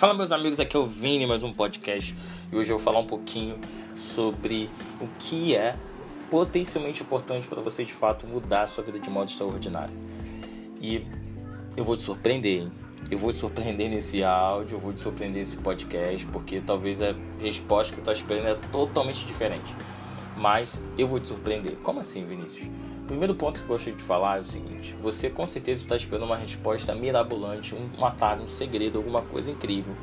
Fala meus amigos, aqui é o Vini, mais um podcast. E hoje eu vou falar um pouquinho sobre o que é potencialmente importante para você de fato mudar a sua vida de modo extraordinário. E eu vou te surpreender, hein? Eu vou te surpreender nesse áudio, eu vou te surpreender nesse podcast, porque talvez a resposta que você está esperando é totalmente diferente. Mas eu vou te surpreender. Como assim, Vinícius? Primeiro ponto que eu gostaria de falar é o seguinte: você com certeza está esperando uma resposta mirabolante, um atalho, um segredo, alguma coisa incrível.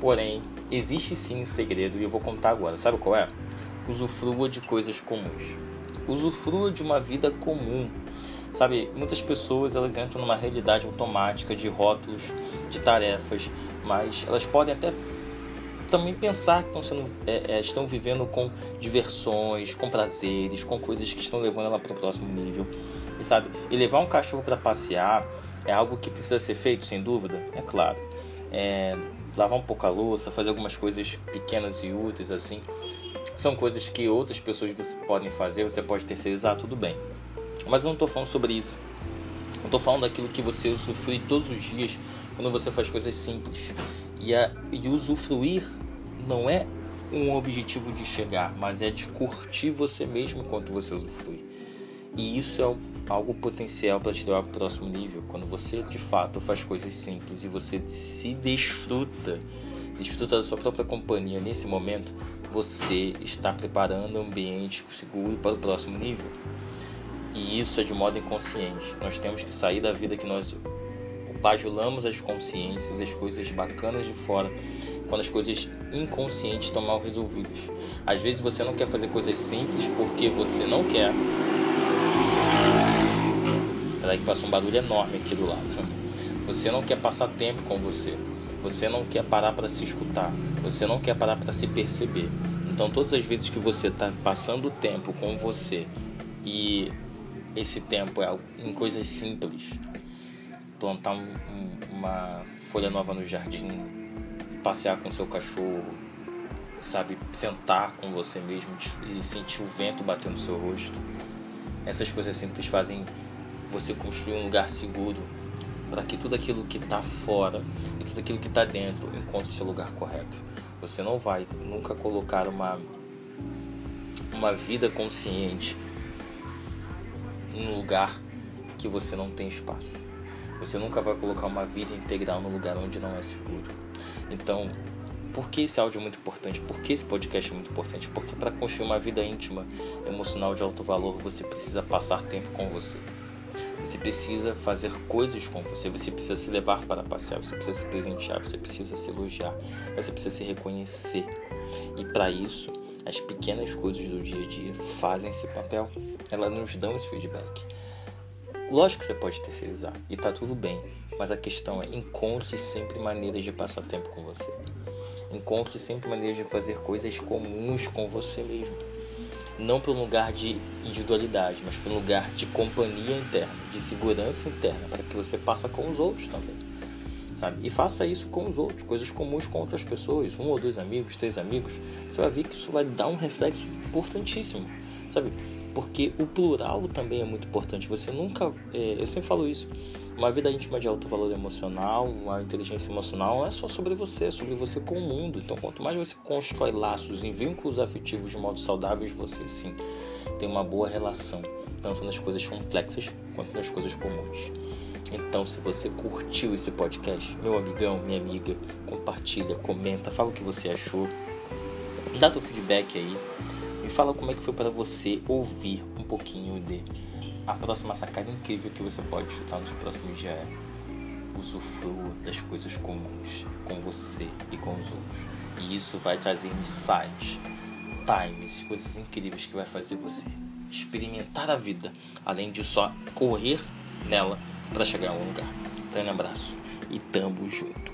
Porém, existe sim um segredo e eu vou contar agora. Sabe qual é? Usufrua de coisas comuns. Usufrua de uma vida comum. Sabe, muitas pessoas elas entram numa realidade automática de rótulos, de tarefas, mas elas podem até também pensar que estão, sendo, é, é, estão vivendo com diversões, com prazeres, com coisas que estão levando ela para o próximo nível. E sabe, e levar um cachorro para passear é algo que precisa ser feito, sem dúvida, é claro. É, lavar um pouco a louça, fazer algumas coisas pequenas e úteis assim, são coisas que outras pessoas você podem fazer, você pode terceirizar, tudo bem. Mas eu não estou falando sobre isso. Eu estou falando daquilo que você usufrui todos os dias quando você faz coisas simples. E, a, e usufruir não é um objetivo de chegar, mas é de curtir você mesmo enquanto você usufrui. E isso é algo potencial para te levar para o próximo nível. Quando você de fato faz coisas simples e você se desfruta, desfruta da sua própria companhia nesse momento, você está preparando um ambiente seguro para o próximo nível. E isso é de modo inconsciente. Nós temos que sair da vida que nós bajulamos as consciências, as coisas bacanas de fora, quando as coisas inconscientes estão mal resolvidas. Às vezes você não quer fazer coisas simples porque você não quer. Peraí que passa um barulho enorme aqui do lado. Você não quer passar tempo com você. Você não quer parar para se escutar. Você não quer parar para se perceber. Então, todas as vezes que você está passando tempo com você e esse tempo é em coisas simples, plantar um, um, uma folha nova no jardim, passear com seu cachorro, sabe, sentar com você mesmo e sentir o vento bater no seu rosto. Essas coisas simples fazem você construir um lugar seguro para que tudo aquilo que está fora e tudo aquilo que está dentro encontre seu lugar correto. Você não vai nunca colocar uma uma vida consciente num lugar que você não tem espaço. Você nunca vai colocar uma vida integral no lugar onde não é seguro. Então, por que esse áudio é muito importante? Por que esse podcast é muito importante? Porque para construir uma vida íntima, emocional de alto valor, você precisa passar tempo com você. Você precisa fazer coisas com você, você precisa se levar para passear, você precisa se presentear, você precisa se elogiar, você precisa se reconhecer. E para isso, as pequenas coisas do dia a dia fazem esse papel, elas nos dão esse feedback. Lógico que você pode terceirizar e tá tudo bem, mas a questão é encontre sempre maneiras de passar tempo com você. Encontre sempre maneiras de fazer coisas comuns com você mesmo. Não para um lugar de individualidade, mas para um lugar de companhia interna, de segurança interna, para que você passe com os outros também. Sabe? E faça isso com os outros, coisas comuns com outras pessoas, um ou dois amigos, três amigos. Você vai ver que isso vai dar um reflexo importantíssimo. Sabe? Porque o plural também é muito importante. Você nunca, é, eu sempre falo isso, uma vida íntima de alto valor emocional, uma inteligência emocional não é só sobre você, é sobre você com o mundo. Então, quanto mais você constrói laços e vínculos afetivos de modo saudável, você sim tem uma boa relação, tanto nas coisas complexas quanto nas coisas comuns. Então, se você curtiu esse podcast, meu amigão, minha amiga, compartilha, comenta, fala o que você achou, dá teu feedback aí. Fala como é que foi para você ouvir um pouquinho de a próxima sacada incrível que você pode chutar no seu próximo dia é usufrua das coisas comuns com você e com os outros. E isso vai trazer insights, times, coisas incríveis que vai fazer você experimentar a vida, além de só correr nela para chegar a um lugar. Então, um abraço e tamo junto.